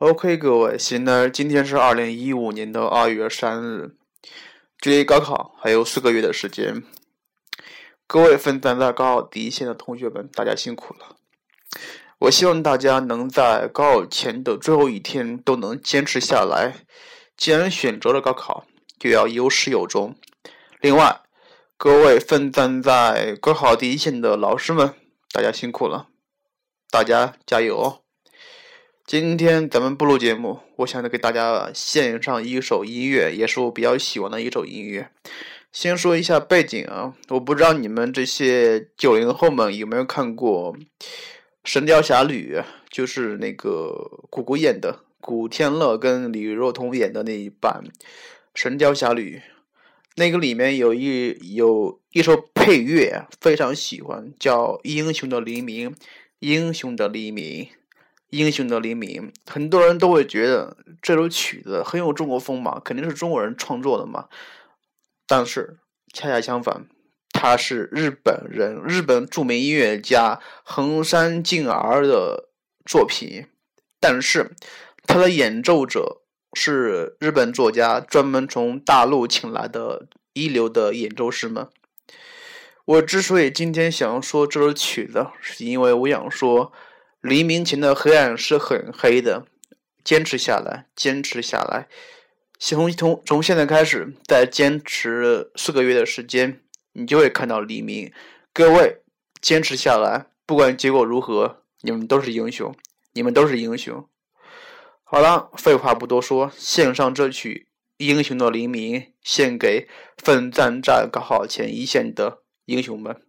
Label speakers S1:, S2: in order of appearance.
S1: OK，各位，现在今天是二零一五年的二月三日，距离高考还有四个月的时间。各位奋战在高考第一线的同学们，大家辛苦了。我希望大家能在高考前的最后一天都能坚持下来。既然选择了高考，就要有始有终。另外，各位奋战在高考第一线的老师们，大家辛苦了，大家加油哦！今天咱们不录节目，我想着给大家献上一首音乐，也是我比较喜欢的一首音乐。先说一下背景啊，我不知道你们这些九零后们有没有看过《神雕侠侣》，就是那个古古演的，古天乐跟李若彤演的那一版《神雕侠侣》，那个里面有一有一首配乐，非常喜欢，叫《英雄的黎明》，英雄的黎明。英雄的黎明，很多人都会觉得这首曲子很有中国风嘛，肯定是中国人创作的嘛。但是恰恰相反，它是日本人，日本著名音乐家横山敬儿的作品。但是他的演奏者是日本作家专门从大陆请来的一流的演奏师们。我之所以今天想要说这首曲子，是因为我想说。黎明前的黑暗是很黑的，坚持下来，坚持下来。从从从现在开始，再坚持四个月的时间，你就会看到黎明。各位，坚持下来，不管结果如何，你们都是英雄，你们都是英雄。好了，废话不多说，献上这曲《英雄的黎明》，献给奋战在高考前一线的英雄们。